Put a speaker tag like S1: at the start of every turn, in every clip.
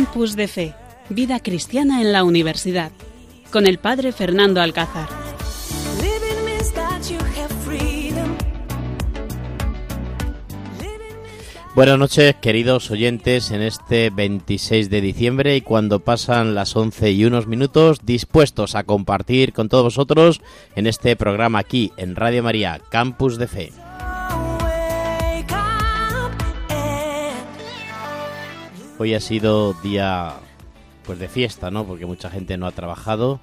S1: Campus de Fe, Vida Cristiana en la Universidad, con el Padre Fernando Alcázar.
S2: Buenas noches, queridos oyentes, en este 26 de diciembre y cuando pasan las 11 y unos minutos, dispuestos a compartir con todos vosotros en este programa aquí en Radio María, Campus de Fe. Hoy ha sido día pues de fiesta, ¿no? Porque mucha gente no ha trabajado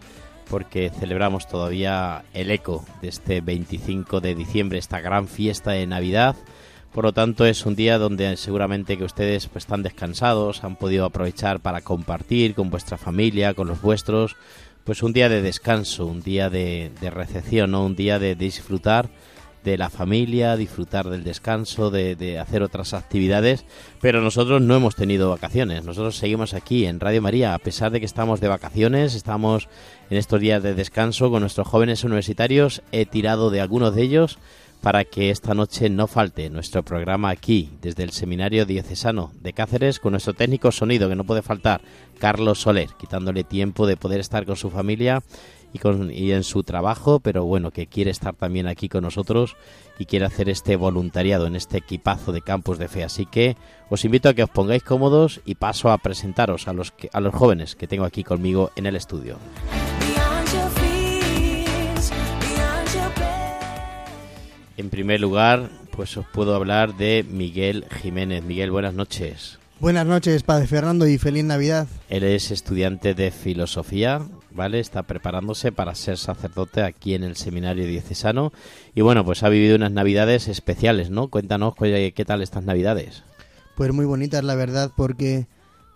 S2: porque celebramos todavía el eco de este 25 de diciembre, esta gran fiesta de Navidad. Por lo tanto, es un día donde seguramente que ustedes pues, están descansados, han podido aprovechar para compartir con vuestra familia, con los vuestros, pues un día de descanso, un día de, recepción, ¿no? un día de disfrutar de la familia, disfrutar del descanso, de, hacer otras actividades, pero nosotros no hemos tenido vacaciones, nosotros seguimos aquí en Radio María, a pesar de que estamos de vacaciones, estamos en estos días de descanso con nuestros jóvenes universitarios, he tirado de algunos de ellos para que esta noche no falte nuestro programa aquí, desde el Seminario Diocesano de Cáceres, con nuestro técnico sonido, que no puede faltar, Carlos Soler, quitándole tiempo de poder estar con su familia y, con, y en su trabajo, pero bueno, que quiere estar también aquí con nosotros y quiere hacer este voluntariado en este equipazo de campus de fe. Así que os invito a que os pongáis cómodos y paso a presentaros a los, a los jóvenes que tengo aquí conmigo en el estudio. En primer lugar, pues os puedo hablar de Miguel Jiménez. Miguel, buenas noches.
S3: Buenas noches, Padre Fernando, y feliz Navidad.
S2: Él es estudiante de filosofía, ¿vale? Está preparándose para ser sacerdote aquí en el seminario diocesano. Y bueno, pues ha vivido unas Navidades especiales, ¿no? Cuéntanos qué tal estas Navidades.
S3: Pues muy bonitas, la verdad, porque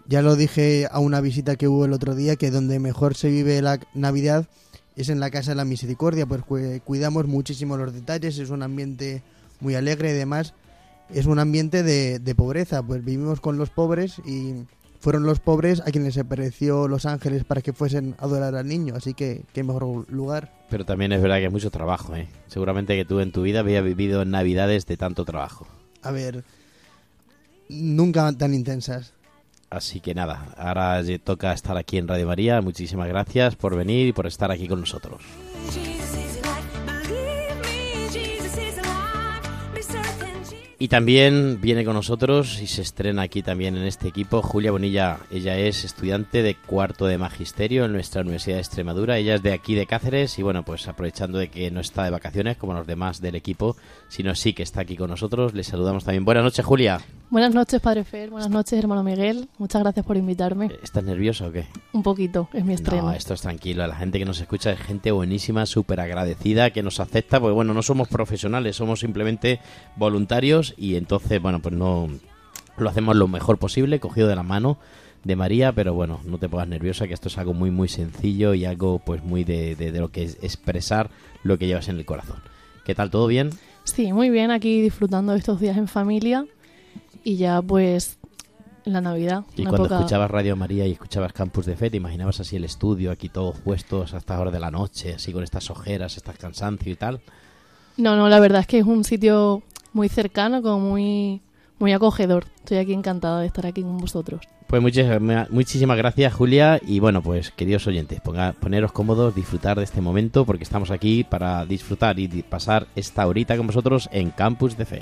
S3: ya lo dije a una visita que hubo el otro día, que donde mejor se vive la Navidad es en la Casa de la Misericordia, pues cuidamos muchísimo los detalles, es un ambiente muy alegre y demás. Es un ambiente de, de pobreza, pues vivimos con los pobres y fueron los pobres a quienes se apareció los ángeles para que fuesen a adorar al niño, así que qué mejor lugar.
S2: Pero también es verdad que hay mucho trabajo, ¿eh? Seguramente que tú en tu vida habías vivido navidades de tanto trabajo.
S3: A ver, nunca tan intensas.
S2: Así que nada, ahora toca estar aquí en Radio María. Muchísimas gracias por venir y por estar aquí con nosotros. Y también viene con nosotros y se estrena aquí también en este equipo Julia Bonilla. Ella es estudiante de cuarto de magisterio en nuestra Universidad de Extremadura. Ella es de aquí de Cáceres y bueno, pues aprovechando de que no está de vacaciones como los demás del equipo, sino sí que está aquí con nosotros, le saludamos también. Buenas noches, Julia.
S4: Buenas noches, Padre Fer. Buenas noches, hermano Miguel. Muchas gracias por invitarme.
S2: ¿Estás nervioso o qué?
S4: Un poquito, es mi estreno.
S2: No, esto es tranquilo. La gente que nos escucha es gente buenísima, súper agradecida, que nos acepta, porque bueno, no somos profesionales, somos simplemente voluntarios y entonces, bueno, pues no lo hacemos lo mejor posible, cogido de la mano de María, pero bueno, no te pongas nerviosa, que esto es algo muy, muy sencillo y algo pues muy de, de, lo que es expresar lo que llevas en el corazón. ¿Qué tal? ¿Todo bien?
S4: Sí, muy bien, aquí disfrutando de estos días en familia y ya pues la Navidad.
S2: Y cuando escuchabas Radio María y escuchabas Campus de Fe, ¿te imaginabas así el estudio, aquí todos puestos hasta hora de la noche, así con estas ojeras, estas cansancio y tal?
S4: No, no, la verdad es que es un sitio muy cercano, como muy, muy acogedor. Estoy aquí encantada de estar aquí con vosotros.
S2: Pues muchísimas gracias, Julia. Y bueno, pues queridos oyentes, ponga, poneros cómodos, disfrutar de este momento, porque estamos aquí para disfrutar y pasar esta horita con vosotros en Campus de Fe.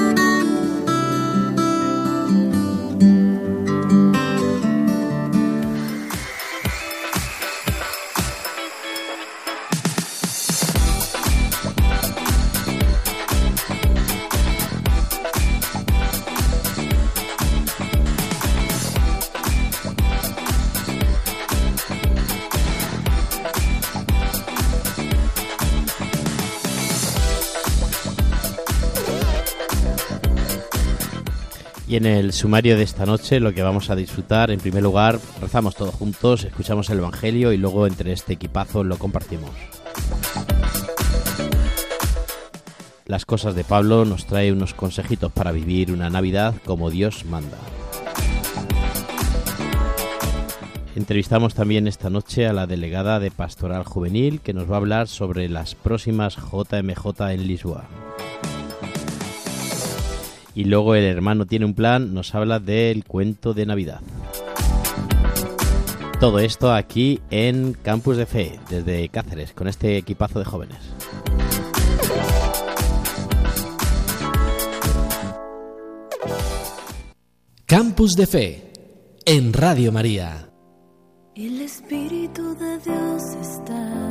S2: Y en el sumario de esta noche lo que vamos a disfrutar, en primer lugar, rezamos todos juntos, escuchamos el Evangelio y luego entre este equipazo lo compartimos. Las cosas de Pablo nos trae unos consejitos para vivir una Navidad como Dios manda. Entrevistamos también esta noche a la delegada de Pastoral Juvenil que nos va a hablar sobre las próximas JMJ en Lisboa. Y luego el hermano tiene un plan, nos habla del cuento de Navidad. Todo esto aquí en Campus de Fe, desde Cáceres, con este equipazo de jóvenes.
S5: Campus de Fe en Radio María.
S6: El Espíritu de Dios está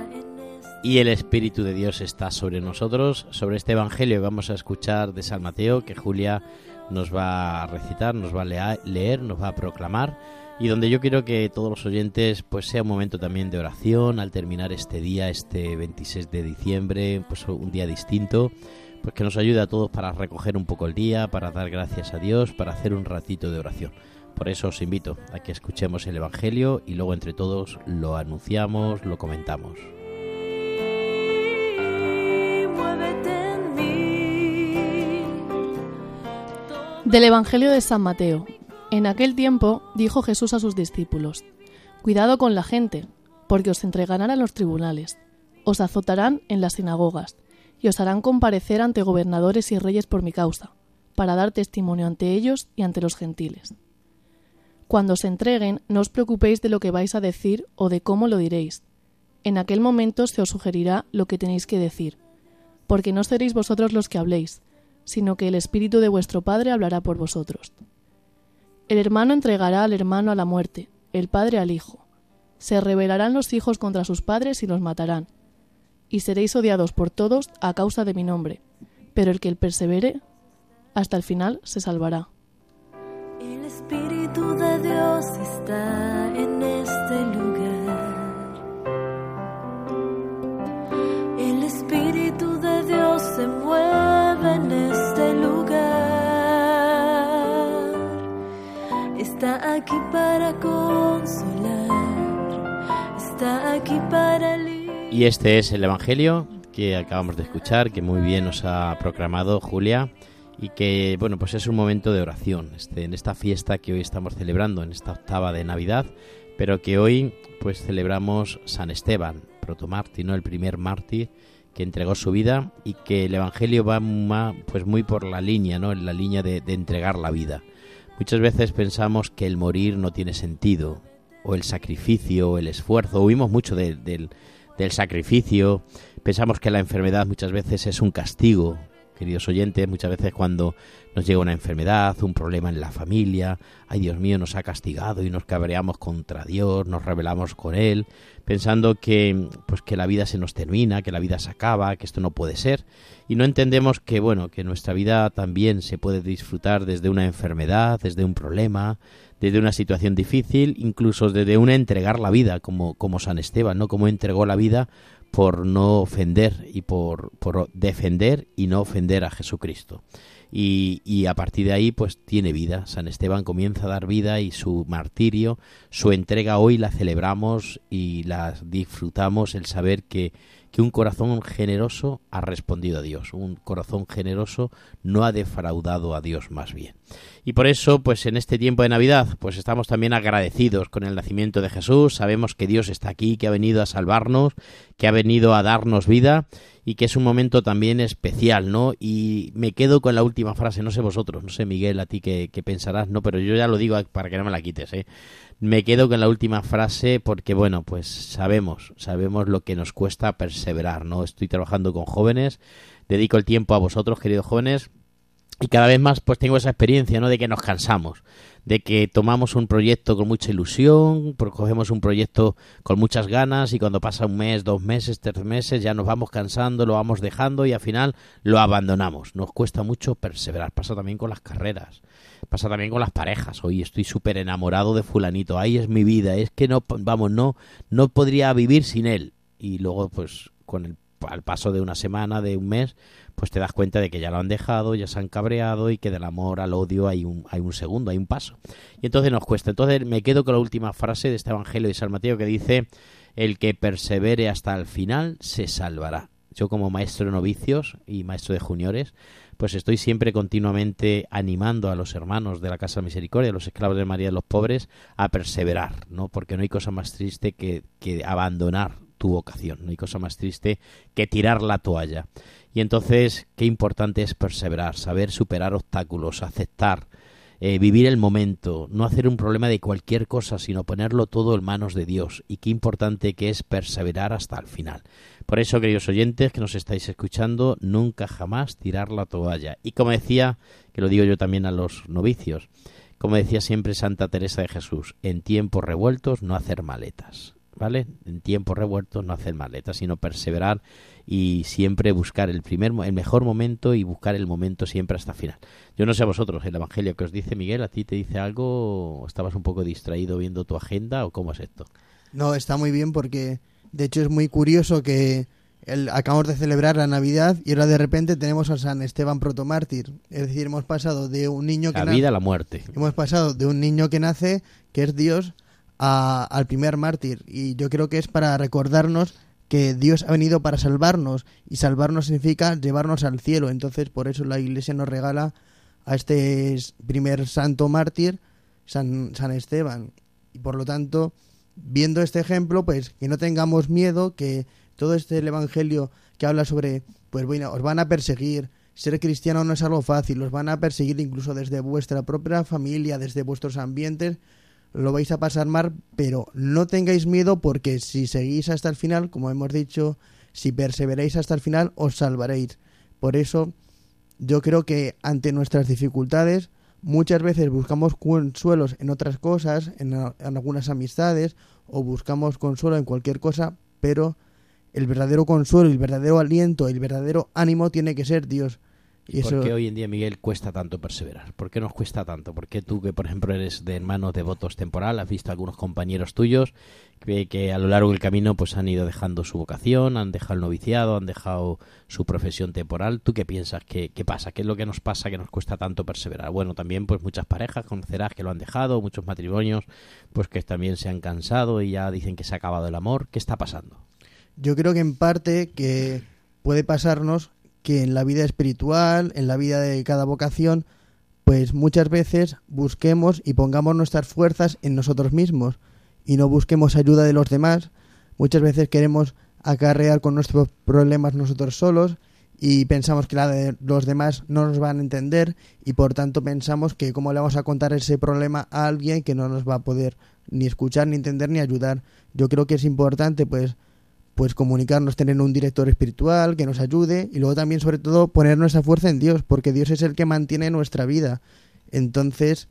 S2: Y el Espíritu de Dios está sobre nosotros, sobre este Evangelio que vamos a escuchar de San Mateo, que Julia nos va a recitar, nos va a leer, nos va a proclamar, y donde yo quiero que todos los oyentes pues sea un momento también de oración al terminar este día, este 26 de diciembre, pues un día distinto, pues que nos ayude a todos para recoger un poco el día, para dar gracias a Dios, para hacer un ratito de oración. Por eso os invito a que escuchemos el Evangelio y luego entre todos lo anunciamos, lo comentamos.
S4: Del Evangelio de San Mateo. En aquel tiempo dijo Jesús a sus discípulos, Cuidado con la gente, porque os entregarán a los tribunales, os azotarán en las sinagogas, y os harán comparecer ante gobernadores y reyes por mi causa, para dar testimonio ante ellos y ante los gentiles. Cuando os entreguen, no os preocupéis de lo que vais a decir o de cómo lo diréis. En aquel momento se os sugerirá lo que tenéis que decir, porque no seréis vosotros los que habléis, sino que el Espíritu de vuestro Padre hablará por vosotros. El hermano entregará al hermano a la muerte, el padre al hijo. Se rebelarán los hijos contra sus padres y los matarán. Y seréis odiados por todos a causa de mi nombre, pero el que persevere hasta el final se salvará.
S6: El Espíritu de Dios está en este lugar. El Espíritu de Dios se Está aquí para consolar. Está aquí para.
S2: Y este es el Evangelio que acabamos de escuchar, que muy bien nos ha proclamado Julia y que, bueno, pues es un momento de oración este, en esta fiesta que hoy estamos celebrando, en esta octava de Navidad, pero que hoy pues celebramos San Esteban, protomártir, ¿no? el primer mártir que entregó su vida y que el Evangelio va pues muy por la línea, ¿no? en la línea de, de entregar la vida. Muchas veces pensamos que el morir no tiene sentido, o el sacrificio, o el esfuerzo, oímos mucho de- del, del sacrificio, pensamos que la enfermedad muchas veces es un castigo, queridos oyentes, muchas veces cuando nos llega una enfermedad, un problema en la familia, ay Dios mío, nos ha castigado y nos cabreamos contra Dios, nos rebelamos con Él, pensando que, pues, que la vida se nos termina, que la vida se acaba, que esto no puede ser, y no entendemos que, bueno, que nuestra vida también se puede disfrutar desde una enfermedad, desde un problema, desde una situación difícil, incluso desde un entregar la vida, como, como San Esteban, ¿no? Como entregó la vida por no ofender y por, por defender y no ofender a Jesucristo. Y, y a partir de ahí, pues tiene vida. San Esteban comienza a dar vida y su martirio, su entrega hoy la celebramos y la disfrutamos, el saber que, que un corazón generoso ha respondido a Dios, un corazón generoso no ha defraudado a Dios más bien. Y por eso, pues en este tiempo de Navidad, pues estamos también agradecidos con el nacimiento de Jesús, sabemos que Dios está aquí, que ha venido a salvarnos, que ha venido a darnos vida y que es un momento también especial, ¿no? Y me quedo con la última frase, no sé vosotros, no sé Miguel, a ti qué, pensarás, no, pero yo ya lo digo para que no me la quites, ¿eh? Me quedo con la última frase porque, bueno, pues sabemos, sabemos lo que nos cuesta perseverar, ¿no? Estoy trabajando con jóvenes, dedico el tiempo a vosotros, queridos jóvenes, y cada vez más pues tengo esa experiencia, ¿no? De que nos cansamos, de que tomamos un proyecto con mucha ilusión, cogemos un proyecto con muchas ganas y cuando pasa un mes, dos meses, tres meses ya nos vamos cansando, lo vamos dejando y al final lo abandonamos. Nos cuesta mucho perseverar. Pasa también con las carreras, pasa también con las parejas. Hoy estoy súper enamorado de fulanito, ahí es mi vida, es que no, vamos, no, no podría vivir sin él. Y luego pues con el al paso de una semana, de un mes, pues te das cuenta de que ya lo han dejado, ya se han cabreado y que del amor al odio hay un, hay un segundo, hay un paso. Y entonces nos cuesta. Entonces me quedo con la última frase de este Evangelio de San Mateo que dice, el que persevere hasta el final se salvará. Yo como maestro de novicios y maestro de juniores, pues estoy siempre continuamente animando a los hermanos de la Casa de Misericordia, a los esclavos de María de los pobres, a perseverar, ¿no? Porque no hay cosa más triste que, que abandonar tu vocación. No hay cosa más triste que tirar la toalla. Y entonces, qué importante es perseverar, saber superar obstáculos, aceptar, eh, vivir el momento, no hacer un problema de cualquier cosa, sino ponerlo todo en manos de Dios. Y qué importante que es perseverar hasta el final. Por eso, queridos oyentes que nos estáis escuchando, nunca jamás tirar la toalla. Y como decía, que lo digo yo también a los novicios, como decía siempre Santa Teresa de Jesús, en tiempos revueltos no hacer maletas. ¿Vale? En tiempos revueltos no hacer maletas, sino perseverar y siempre buscar el primer el mejor momento y buscar el momento siempre hasta el final. Yo no sé a vosotros, el evangelio que os dice Miguel, a ti te dice algo, estabas un poco distraído viendo tu agenda o cómo es esto?
S3: No, está muy bien porque de hecho es muy curioso que el, acabamos de celebrar la Navidad y ahora de repente tenemos a San Esteban protomártir. Es decir, hemos pasado de un niño que
S2: la vida a la muerte.
S3: Hemos pasado de un niño que nace, que es Dios, al primer mártir. Y yo creo que es para recordarnos que Dios ha venido para salvarnos y salvarnos significa llevarnos al cielo. Entonces por eso la Iglesia nos regala a este primer santo mártir, San, San Esteban. Y por lo tanto, viendo este ejemplo, pues que no tengamos miedo, que todo este el Evangelio que habla sobre, pues bueno, os van a perseguir, ser cristiano no es algo fácil, os van a perseguir incluso desde vuestra propia familia, desde vuestros ambientes, lo vais a pasar mal, pero no tengáis miedo porque si seguís hasta el final, como hemos dicho, si perseveráis hasta el final, os salvaréis. Por eso, yo creo que ante nuestras dificultades, muchas veces buscamos consuelos en otras cosas, en, en algunas amistades, o buscamos consuelo en cualquier cosa, pero el verdadero consuelo, el verdadero aliento, el verdadero ánimo tiene que ser Dios.
S2: ¿Por qué hoy en día, Miguel, cuesta tanto perseverar? ¿Por qué nos cuesta tanto? ¿Por qué tú, que por ejemplo eres de hermanos devotos temporal, has visto algunos compañeros tuyos que, que, a lo largo del camino pues han ido dejando su vocación, han dejado el noviciado, han dejado su profesión temporal? ¿Tú qué piensas? ¿Qué, qué pasa? ¿Qué es lo que nos pasa que nos cuesta tanto perseverar? Bueno, también pues muchas parejas conocerás que lo han dejado, muchos matrimonios pues que también se han cansado y ya dicen que se ha acabado el amor. ¿Qué está pasando?
S3: Yo creo que en parte que puede pasarnos que en la vida espiritual, en la vida de cada vocación, pues muchas veces busquemos y pongamos nuestras fuerzas en nosotros mismos y no busquemos ayuda de los demás. Muchas veces queremos acarrear con nuestros problemas nosotros solos y pensamos que la de los demás no nos van a entender y por tanto pensamos que cómo le vamos a contar ese problema a alguien que no nos va a poder ni escuchar, ni entender, ni ayudar. Yo creo que es importante pues pues comunicarnos, tener un director espiritual que nos ayude y luego también sobre todo poner nuestra fuerza en Dios, porque Dios es el que mantiene nuestra vida. Entonces,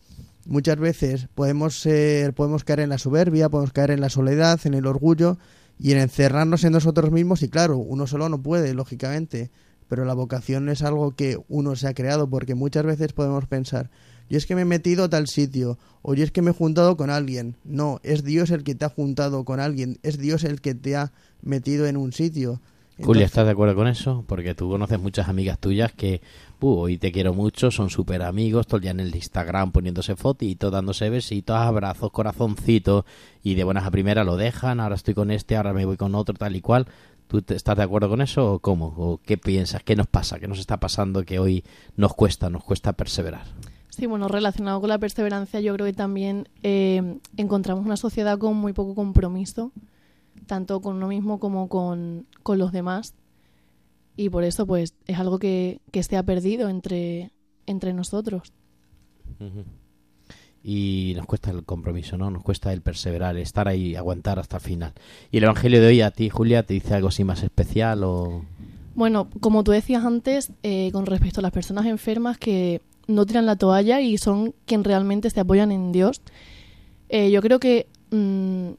S3: muchas veces podemos ser, podemos caer en la soberbia, podemos caer en la soledad, en el orgullo y en encerrarnos en nosotros mismos y claro, uno solo no puede, lógicamente, pero la vocación es algo que uno se ha creado porque muchas veces podemos pensar, yo es que me he metido a tal sitio, o yo es que me he juntado con alguien. No, es Dios el que te ha juntado con alguien, es Dios el que te ha metido en un sitio.
S2: Julia, ¿estás de acuerdo con eso? Porque tú conoces muchas amigas tuyas que, uh, hoy te quiero mucho, son súper amigos, todo el día en el Instagram poniéndose fotitos, dándose besitos, abrazos, corazoncitos, y de buenas a primeras lo dejan, ahora estoy con este, ahora me voy con otro, tal y cual. ¿Tú estás de acuerdo con eso o cómo? ¿O qué piensas? ¿Qué nos pasa? ¿Qué nos está pasando que hoy nos cuesta, nos cuesta perseverar?
S4: Sí, bueno, relacionado con la perseverancia, yo creo que también eh, encontramos una sociedad con muy poco compromiso, tanto con uno mismo como con, los demás. Y por eso, pues, es algo que, que se ha perdido entre, entre nosotros.
S2: Y nos cuesta el compromiso, ¿no? Nos cuesta el perseverar, estar ahí, aguantar hasta el final. ¿Y el Evangelio de hoy a ti, Julia, te dice algo así más especial o...?
S4: Bueno, como tú decías antes, eh, con respecto a las personas enfermas que no tiran la toalla y son quien realmente se apoyan en Dios, eh, yo creo que mm,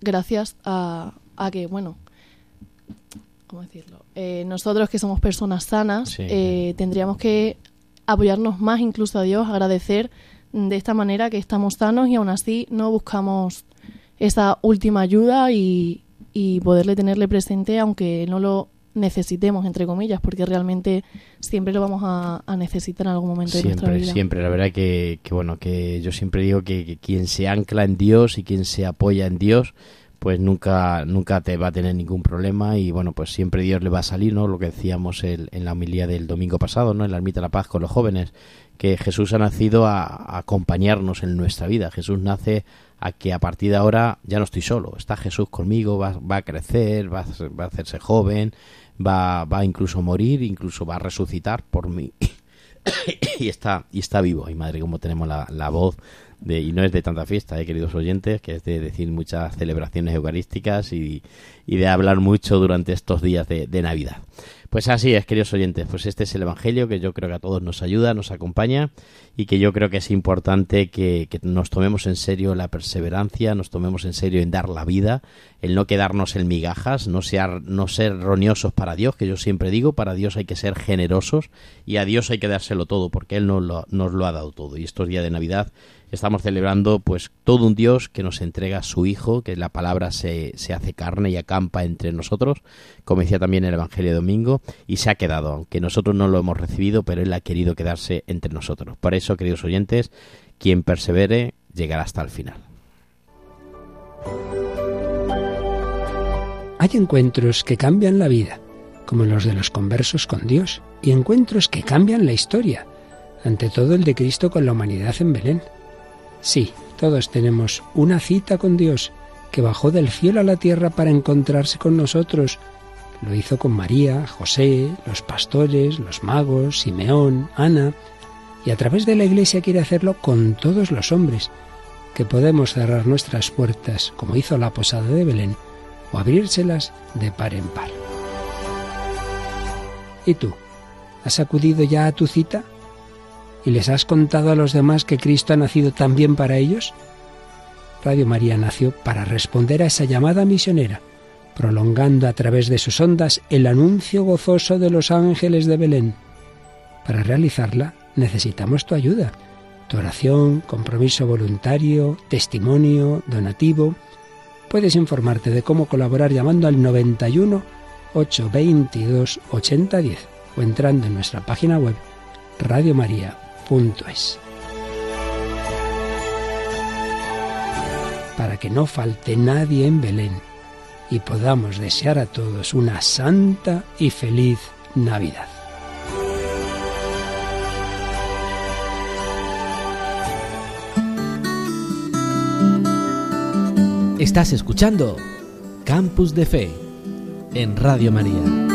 S4: gracias a, a que, bueno, ¿cómo decirlo? Eh, nosotros que somos personas sanas,
S2: Sí.
S4: eh, tendríamos que apoyarnos más incluso a Dios, agradecer de esta manera que estamos sanos y aún así no buscamos esa última ayuda y, y poderle tenerle presente aunque no lo necesitemos, entre comillas, porque realmente siempre lo vamos a, a necesitar en algún momento de nuestra
S2: Siempre,
S4: vida.
S2: siempre. La verdad que, que, bueno, que yo siempre digo que, que quien se ancla en Dios y quien se apoya en Dios, pues nunca, nunca te va a tener ningún problema y bueno, pues siempre Dios le va a salir, ¿no? Lo que decíamos el- en la homilía del domingo pasado, ¿no? En la Ermita de la Paz con los jóvenes, que Jesús ha nacido a, acompañarnos en nuestra vida. Jesús nace a que a partir de ahora ya no estoy solo, está Jesús conmigo, va, va a crecer, va a, va a hacerse joven, va, va incluso a morir, incluso va a resucitar por mí. y está y está vivo. Ay, madre, cómo tenemos la, la voz de y no es de tanta fiesta, eh, queridos oyentes, que es de decir muchas celebraciones eucarísticas y, y de hablar mucho durante estos días de, de Navidad. Pues así es, queridos oyentes, pues este es el Evangelio que yo creo que a todos nos ayuda, nos acompaña y que yo creo que es importante que, nos tomemos en serio la perseverancia, nos tomemos en serio en dar la vida, el no quedarnos en migajas, no ser, no ser roñosos para Dios, que yo siempre digo, para Dios hay que ser generosos y a Dios hay que dárselo todo, porque Él nos lo, nos lo ha dado todo. Y estos días de Navidad estamos celebrando pues todo un Dios que nos entrega su Hijo, que la palabra se, se hace carne y acampa entre nosotros, como decía también el Evangelio de Domingo, y se ha quedado, aunque nosotros no lo hemos recibido, pero Él ha querido quedarse entre nosotros. Por eso, queridos oyentes, quien persevere llegará hasta el final.
S7: Hay encuentros que cambian la vida, como los de los conversos con Dios, y encuentros que cambian la historia, ante todo el de Cristo con la humanidad en Belén. Sí, todos tenemos una cita con Dios, que bajó del cielo a la tierra para encontrarse con nosotros. Lo hizo con María, José, los pastores, los magos, Simeón, Ana, y a través de la Iglesia quiere hacerlo con todos los hombres, que podemos cerrar nuestras puertas, como hizo la posada de Belén, o abrírselas de par en par. ¿Y tú? ¿Has acudido ya a tu cita? ¿Y les has contado a los demás que Cristo ha nacido también para ellos? Radio María nació para responder a esa llamada misionera, prolongando a través de sus ondas el anuncio gozoso de los ángeles de Belén. Para realizarla necesitamos tu ayuda, tu oración, compromiso voluntario, testimonio, donativo. Puedes informarte de cómo colaborar llamando al 91 822 8010 o entrando en nuestra página web radiomaria.es. Para que no falte nadie en Belén y podamos desear a todos una santa y feliz Navidad.
S5: Estás escuchando Campus de Fe en Radio María.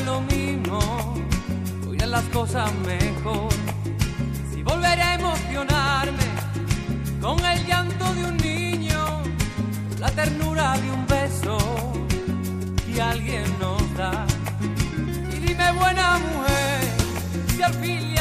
S8: Lo mismo, o irán las cosas mejor. Si volveré a emocionarme con el llanto de un niño, la ternura de un beso que alguien nos da. Y dime buena mujer, si al fin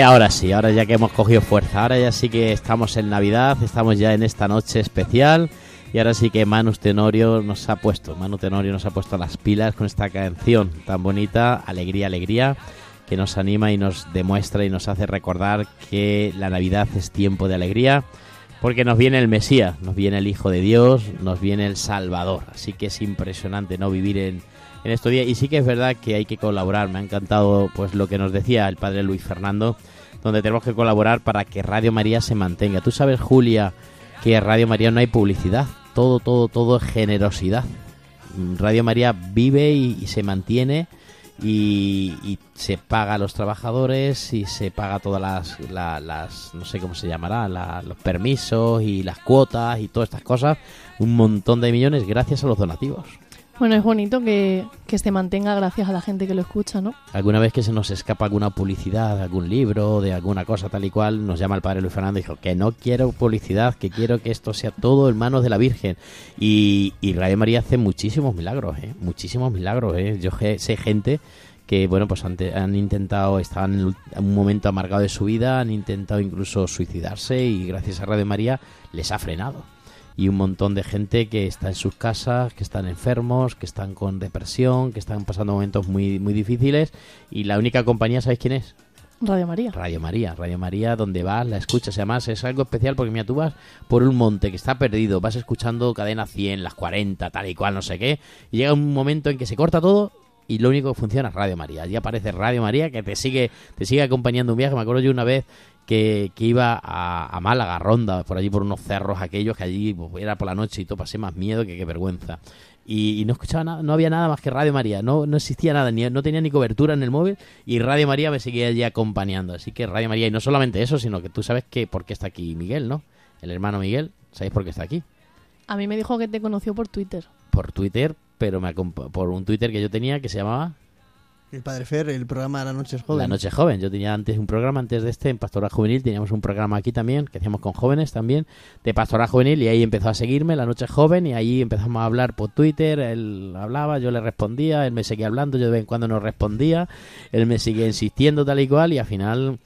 S2: ahora sí, ahora ya que hemos cogido fuerza, ahora ya sí que estamos en Navidad, estamos ya en esta noche especial y ahora sí que Manu Tenorio nos ha puesto, Manu Tenorio nos ha puesto las pilas con esta canción tan bonita, Alegría, Alegría, que nos anima y nos demuestra y nos hace recordar que la Navidad es tiempo de alegría, porque nos viene el Mesías, nos viene el Hijo de Dios, nos viene el Salvador, así que es impresionante no vivir en, en estos días y sí que es verdad que hay que colaborar, me ha encantado pues lo que nos decía el padre Luis Fernando, donde tenemos que colaborar para que Radio María se mantenga. Tú sabes, Julia, que Radio María no hay publicidad, todo, todo, todo es generosidad. Radio María vive y, se mantiene y, y se paga a los trabajadores y se paga todas las, la- las no sé cómo se llamará, la- los permisos y las cuotas y todas estas cosas, un montón de millones gracias a los donativos.
S4: Bueno, es bonito que, que se mantenga gracias a la gente que lo escucha, ¿no?
S2: Alguna vez que se nos escapa alguna publicidad algún libro, de alguna cosa tal y cual, nos llama el padre Luis Fernando y dijo que no quiero publicidad, que quiero que esto sea todo en manos de la Virgen. Y, y Radio María hace muchísimos milagros, ¿eh? muchísimos milagros. ¿eh? Yo sé gente que, bueno, pues han intentado, estaban en un momento amargado de su vida, han intentado incluso suicidarse y gracias a Radio María les ha frenado y un montón de gente que está en sus casas, que están enfermos, que están con depresión, que están pasando momentos muy, muy difíciles y la única compañía, ¿sabéis quién es?
S4: Radio María.
S2: Radio María, Radio María, donde vas, la escuchas. Además es algo especial porque, mira, tú vas por un monte que está perdido, vas escuchando cadena 100, las 40, tal y cual, no sé qué, y llega un momento en que se corta todo y lo único que funciona es Radio María. Allí aparece Radio María que te sigue, te sigue acompañando un viaje. Me acuerdo yo una vez que, que iba a, a Málaga, a Ronda, por allí por unos cerros aquellos que allí pues, era por la noche y todo pasé más miedo que qué vergüenza. Y, y no escuchaba nada, no había nada más que Radio María, no, no existía nada, ni, no tenía ni cobertura en el móvil y Radio María me seguía allí acompañando. Así que Radio María, y no solamente eso, sino que tú sabes que por qué está aquí Miguel, ¿no? El hermano Miguel, ¿sabéis por qué está aquí?
S4: A mí me dijo que te conoció por Twitter.
S2: Por Twitter, pero me por un Twitter que yo tenía que se llamaba
S3: El Padre Fer, el programa de la noche joven.
S2: La Noche Joven. Yo tenía antes un programa, antes de este, en Pastoral Juvenil, teníamos un programa aquí también, que hacíamos con jóvenes también, de Pastoral Juvenil, y ahí empezó a seguirme La Noche Joven, y ahí empezamos a hablar por Twitter, él hablaba, yo le respondía, él me seguía hablando, yo de vez en cuando no respondía, él me sigue insistiendo tal y cual, y al final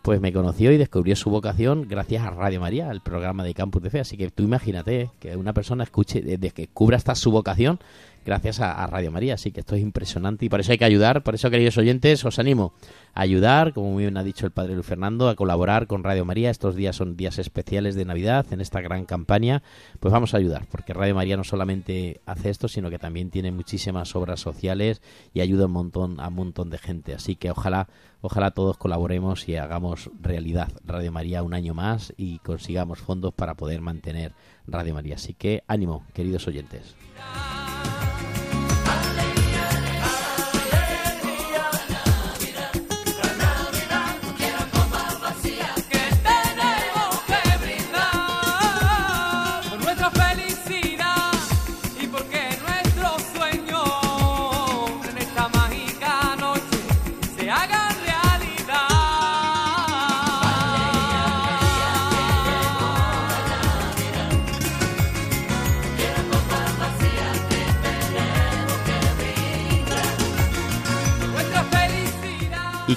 S2: pues me conoció y descubrió su vocación gracias a Radio María, el programa de Campus de Fe. Así que tú imagínate que una persona escuche, de, de que cubra hasta su vocación gracias a, Radio María. Así que esto es impresionante y por eso hay que ayudar. Por eso, queridos oyentes, os animo a ayudar, como muy bien ha dicho el Padre Luis Fernando, a colaborar con Radio María. Estos días son días especiales de Navidad en esta gran campaña. Pues vamos a ayudar, porque Radio María no solamente hace esto, sino que también tiene muchísimas obras sociales y ayuda un montón a un montón de gente. Así que ojalá, ojalá todos colaboremos y hagamos realidad Radio María un año más y consigamos fondos para poder mantener Radio María. Así que ánimo, queridos oyentes.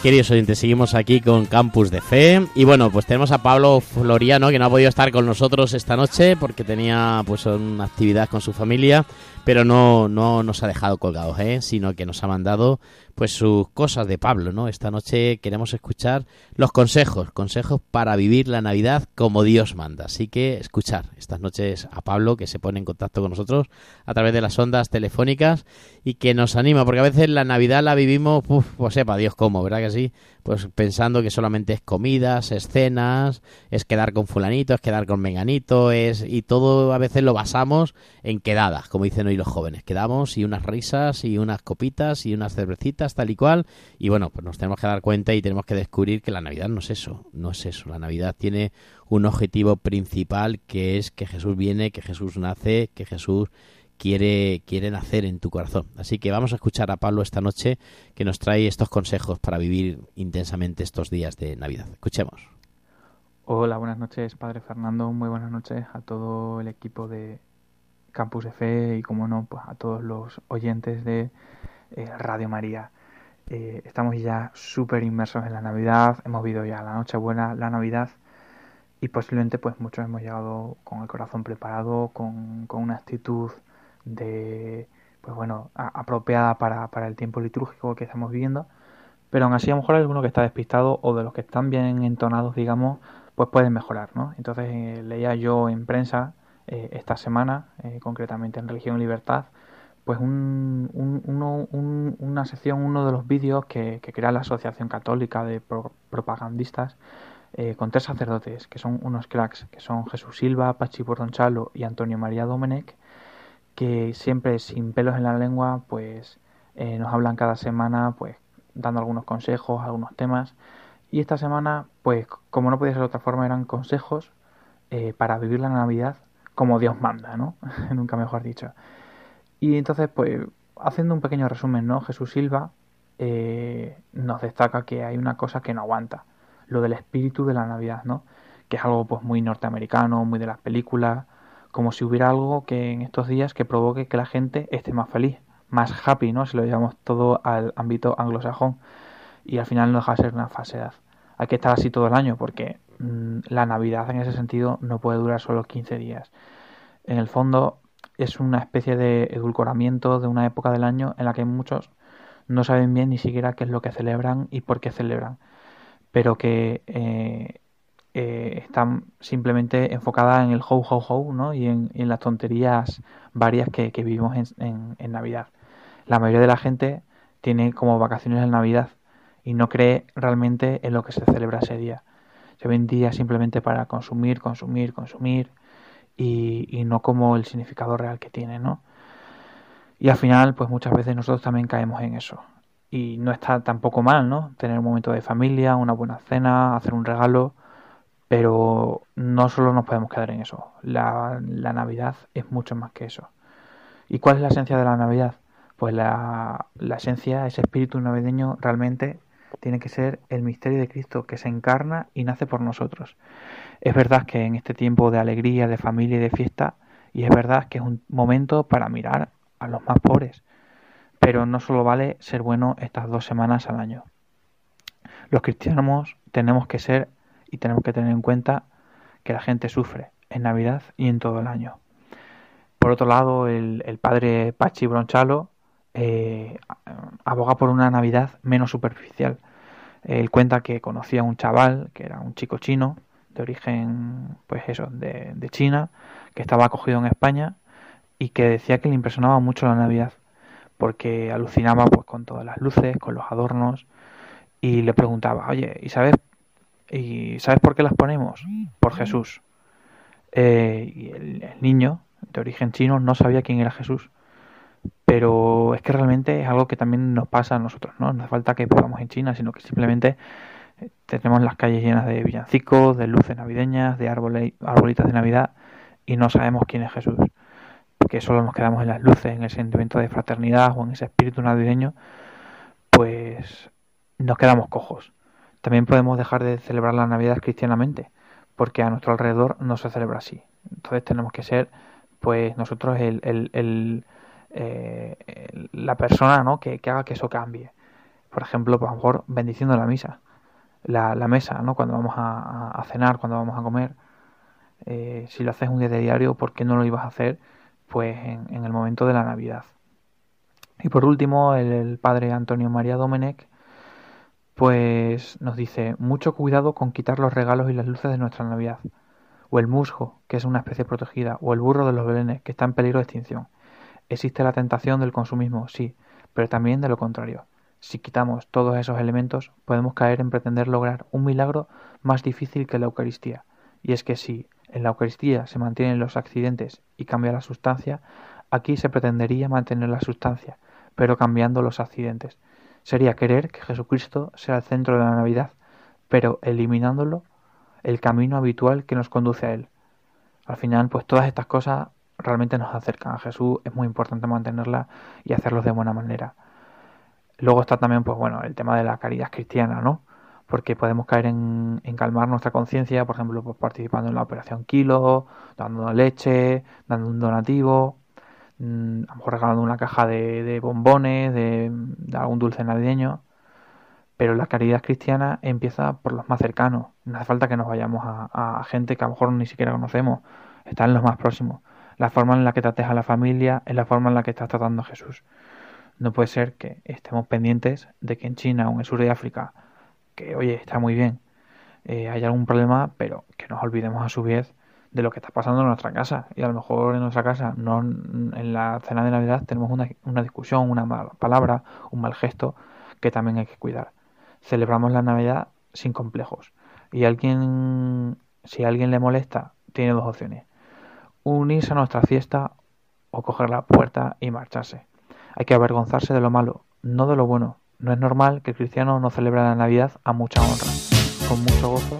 S2: Queridos oyentes, seguimos aquí con Campus de Fe. Y bueno, pues tenemos a Pablo Floriano, que no ha podido estar con nosotros esta noche porque tenía pues una actividad con su familia, pero no, no nos ha dejado colgados, ¿eh? sino que nos ha mandado pues sus cosas de Pablo, ¿no? Esta noche queremos escuchar los consejos, consejos para vivir la Navidad como Dios manda. Así que escuchar estas noches a Pablo, que se pone en contacto con nosotros a través de las ondas telefónicas y que nos anima, porque a veces la Navidad la vivimos, uf, pues sepa Dios cómo, ¿verdad que sí? Pues pensando que solamente es comidas, escenas, es quedar con fulanito, es quedar con menganito, es y todo a veces lo basamos en quedadas, como dicen hoy los jóvenes. Quedamos y unas risas y unas copitas y unas cervecitas tal y cual y bueno, pues nos tenemos que dar cuenta y tenemos que descubrir que la Navidad no es eso, no es eso. La Navidad tiene un objetivo principal que es que Jesús viene, que Jesús nace, que Jesús quiere, quiere nacer en tu corazón. Así que vamos a escuchar a Pablo esta noche que nos trae estos consejos para vivir intensamente estos días de Navidad. Escuchemos.
S9: Hola, buenas noches, Padre Fernando. Muy buenas noches a todo el equipo de Campus Fe y, como no, pues a todos los oyentes de eh, Radio María. Eh, estamos ya súper inmersos en la Navidad, hemos vivido ya la Nochebuena, la Navidad y posiblemente pues muchos hemos llegado con el corazón preparado, con una actitud de pues bueno apropiada para, para, el tiempo litúrgico que estamos viviendo. Pero aún así a lo mejor alguno que está despistado o de los que están bien entonados digamos pues pueden mejorar no entonces eh, leía yo en prensa eh, esta semana eh, concretamente en religión y libertad pues un, un, una sección uno de los vídeos que, que, crea la asociación católica de propagandistas con tres sacerdotes que son unos cracks que son Jesús Silva Pachi Borronchalo y Antonio María Domenech que siempre sin pelos en la lengua, pues eh, nos hablan cada semana, pues dando algunos consejos, algunos temas. Y esta semana, pues como no podía ser de otra forma, eran consejos eh, para vivir la Navidad como Dios manda, ¿no? Nunca mejor dicho. Y entonces, pues haciendo un pequeño resumen, ¿no? Jesús Silva eh, nos destaca que hay una cosa que no aguanta, lo del espíritu de la Navidad, ¿no? Que es algo pues muy norteamericano, muy de las películas, como si hubiera algo que en estos días que provoque que la gente esté más feliz, más happy, ¿no? Si lo llevamos todo al ámbito anglosajón. Y al final no deja de ser una falsedad. Hay que estar así todo el año porque mm, la Navidad en ese sentido no puede durar solo 15 días. En el fondo es una especie de edulcoramiento de una época del año en la que muchos no saben bien ni siquiera qué es lo que celebran y por qué celebran. Pero que eh, eh, están simplemente enfocadas en el ho ho ho ¿no? y en, las tonterías varias que, vivimos en, en, Navidad. La mayoría de la gente tiene como vacaciones en Navidad y no cree realmente en lo que se celebra ese día. Se ven días simplemente para consumir, consumir, consumir y, y no como el significado real que tiene, ¿no? Y al final, pues muchas veces nosotros también caemos en eso. Y no está tampoco mal, ¿no? Tener un momento de familia, una buena cena, hacer un regalo, pero no solo nos podemos quedar en eso. La, Navidad es mucho más que eso. ¿Y cuál es la esencia de la Navidad? Pues la, la esencia, ese espíritu navideño, realmente tiene que ser el misterio de Cristo que se encarna y nace por nosotros. Es verdad que en este tiempo de alegría, de familia y de fiesta, y es verdad que es un momento para mirar a los más pobres, pero no solo vale ser bueno estas dos semanas al año. Los cristianos tenemos que ser y tenemos que tener en cuenta que la gente sufre en Navidad y en todo el año. Por otro lado, el, padre Pachi Bronchalo eh, aboga por una Navidad menos superficial. Él cuenta que conocía a un chaval, que era un chico chino, de origen, pues eso, de, de China, que estaba acogido en España y que decía que le impresionaba mucho la Navidad, porque alucinaba pues con todas las luces, con los adornos, y le preguntaba, oye, ¿y sabes ¿Y sabes por qué las ponemos? Por Jesús. Eh, y el, niño, de origen chino, no sabía quién era Jesús. Pero es que realmente es algo que también nos pasa a nosotros, ¿no? No hace falta que vivamos en China, sino que simplemente eh, tenemos las calles llenas de villancicos, de luces navideñas, de árboles, arbolitas de Navidad y no sabemos quién es Jesús. Porque solo nos quedamos en las luces, en el sentimiento de fraternidad o en ese espíritu navideño, pues nos quedamos cojos. También podemos dejar de celebrar la Navidad cristianamente, porque a nuestro alrededor no se celebra así. Entonces tenemos que ser, pues nosotros, el, el, eh, la persona ¿no? que, haga que eso cambie. Por ejemplo, pues a lo mejor bendiciendo la misa, la, la mesa, ¿no? cuando vamos a, cenar, cuando vamos a comer. Eh, si lo haces un día de diario, ¿por qué no lo ibas a hacer pues en, en el momento de la Navidad? Y por último, el, el padre Antonio María Domenech pues nos dice mucho cuidado con quitar los regalos y las luces de nuestra Navidad, o el musgo, que es una especie protegida, o el burro de los belenes, que está en peligro de extinción. Existe la tentación del consumismo, sí, pero también de lo contrario. Si quitamos todos esos elementos, podemos caer en pretender lograr un milagro más difícil que la Eucaristía. Y es que si en la Eucaristía se mantienen los accidentes y cambia la sustancia, aquí se pretendería mantener la sustancia, pero cambiando los accidentes. Sería querer que Jesucristo sea el centro de la Navidad, pero eliminándolo el camino habitual que nos conduce a Él. Al final, pues todas estas cosas realmente nos acercan a Jesús, es muy importante mantenerla y hacerlos de buena manera. Luego está también, pues bueno, el tema de la caridad cristiana, ¿no? Porque podemos caer en, calmar nuestra conciencia, por ejemplo, pues participando en la operación Kilo, dando leche, dando un donativo, mmm, a lo mejor regalando una caja de, bombones, de, algún dulce navideño. Pero la caridad cristiana empieza por los más cercanos. No hace falta que nos vayamos a, gente que a lo mejor ni siquiera conocemos. Están los más próximos. La forma en la que trates a la familia es la forma en la que estás tratando a Jesús. No puede ser que estemos pendientes de que en China o en el sur de África, que oye, está muy bien, eh, haya algún problema, pero que nos olvidemos a su vez de lo que está pasando en nuestra casa. Y a lo mejor en nuestra casa, no en la cena de Navidad, tenemos una, una discusión, una mala palabra, un mal gesto que también hay que cuidar. Celebramos la Navidad sin complejos. Y alguien, si a alguien le molesta, tiene dos opciones unirse a nuestra fiesta o coger la puerta y marcharse. Hay que avergonzarse de lo malo, no de lo bueno. No es normal que el cristiano no celebre la Navidad a mucha honra, con mucho gozo,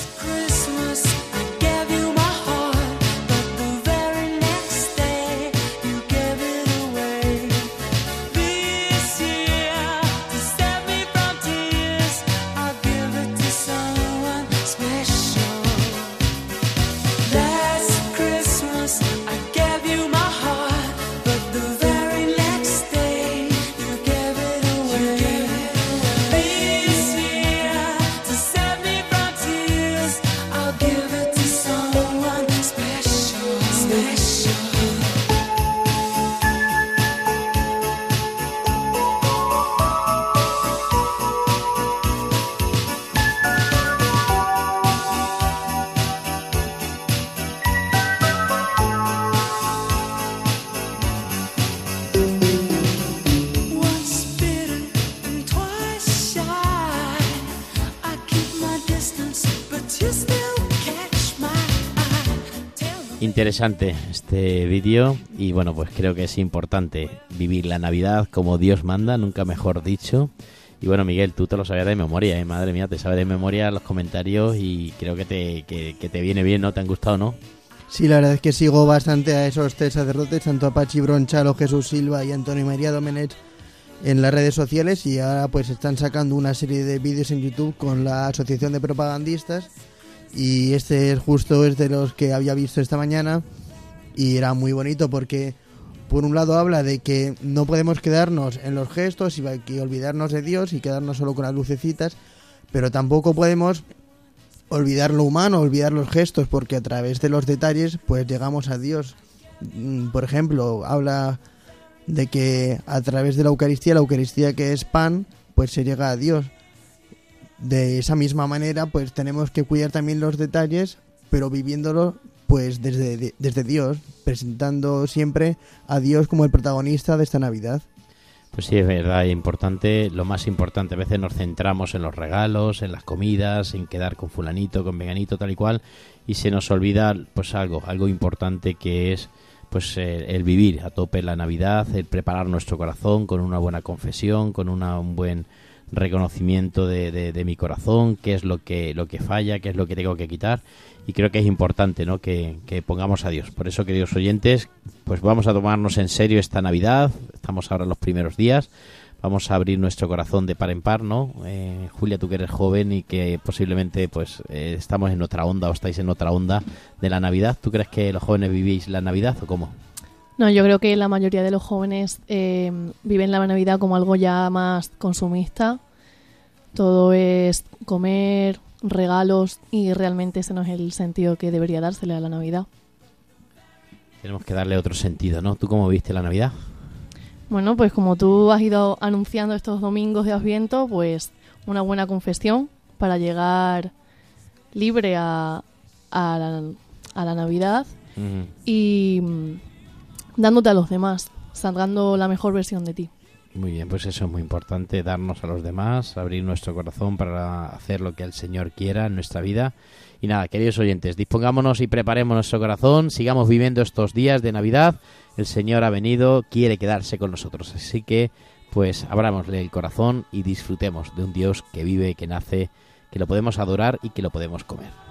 S2: Interesante este vídeo y bueno, pues creo que es importante vivir la Navidad como Dios manda, nunca mejor dicho. Y bueno, Miguel, tú te lo sabías de memoria, ¿eh? madre mía, te sabes de memoria los comentarios y creo que te, que, te viene bien, ¿no? ¿Te han gustado, no?
S3: Sí, la verdad es que sigo bastante a esos tres sacerdotes, tanto a Pachi Bronchalo, Jesús Silva y Antonio María Domenech en las redes sociales y ahora pues están sacando una serie de vídeos en YouTube con la Asociación de Propagandistas y este es justo es de los que había visto esta mañana y era muy bonito porque por un lado habla de que no podemos quedarnos en los gestos y olvidarnos de Dios y quedarnos solo con las lucecitas, pero tampoco podemos olvidar lo humano, olvidar los gestos, porque a través de los detalles pues llegamos a Dios. Mm, por ejemplo, habla de que a través de la Eucaristía, la Eucaristía que es pan, pues se llega a Dios de esa misma manera, pues tenemos que cuidar también los detalles, pero viviéndolo pues desde, desde Dios, presentando siempre a Dios como el protagonista de esta Navidad.
S2: Pues sí, es verdad, importante, lo más importante, a veces nos centramos en los regalos, en las comidas, en quedar con fulanito, con veganito, tal y cual, y se nos olvida pues algo, algo importante que es pues eh, el vivir a tope la Navidad, el preparar nuestro corazón con una buena confesión, con una, un buen reconocimiento de, de, mi corazón, qué es lo que, lo que falla, qué es lo que tengo que quitar. Y creo que es importante ¿no? que, pongamos a Dios. Por eso, queridos oyentes, pues vamos a tomarnos en serio esta Navidad. Estamos ahora en los primeros días. Vamos a abrir nuestro corazón de par en par, ¿no? Eh, Julia, tú que eres joven y que posiblemente pues eh, estamos en otra onda o estáis en otra onda de la Navidad. ¿Tú crees que los jóvenes vivís la Navidad o cómo?
S4: No, yo creo que la mayoría de los jóvenes eh, viven la Navidad como algo ya más consumista. Todo es comer, regalos y realmente ese no es el sentido que debería dársele a la Navidad.
S2: Tenemos que darle otro sentido, ¿no? ¿Tú cómo viste la Navidad?
S4: Bueno, pues como tú has ido anunciando estos domingos de Adviento, pues una buena confesión para llegar libre a, a, la, a la Navidad y dándote a los demás, sacando la mejor versión de ti.
S2: Muy bien, pues eso es muy importante, darnos a los demás, abrir nuestro corazón para hacer lo que el Señor quiera en nuestra vida. Y nada, queridos oyentes, dispongámonos y preparemos nuestro corazón, sigamos viviendo estos días de Navidad. El Señor ha venido, quiere quedarse con nosotros. Así que, pues, abrámosle el corazón y disfrutemos de un Dios que vive, que nace, que lo podemos adorar y que lo podemos comer.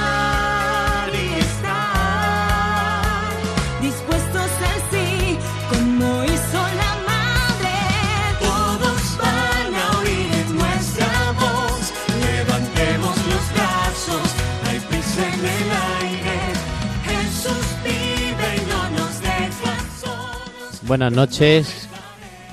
S2: Buenas noches.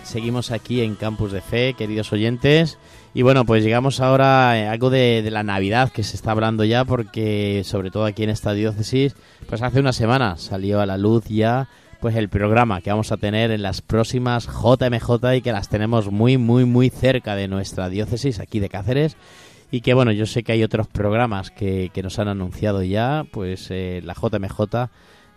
S2: Seguimos aquí en Campus de Fe, queridos oyentes. Y bueno, pues llegamos ahora a algo de, la Navidad que se está hablando ya, porque sobre todo aquí en esta diócesis, pues hace una semana salió a la luz ya pues el programa que vamos a tener en las próximas JMJ y que las tenemos muy, muy, muy cerca de nuestra diócesis aquí de Cáceres. Y que bueno, yo sé que hay otros programas que, que nos han anunciado ya, pues eh, la JMJ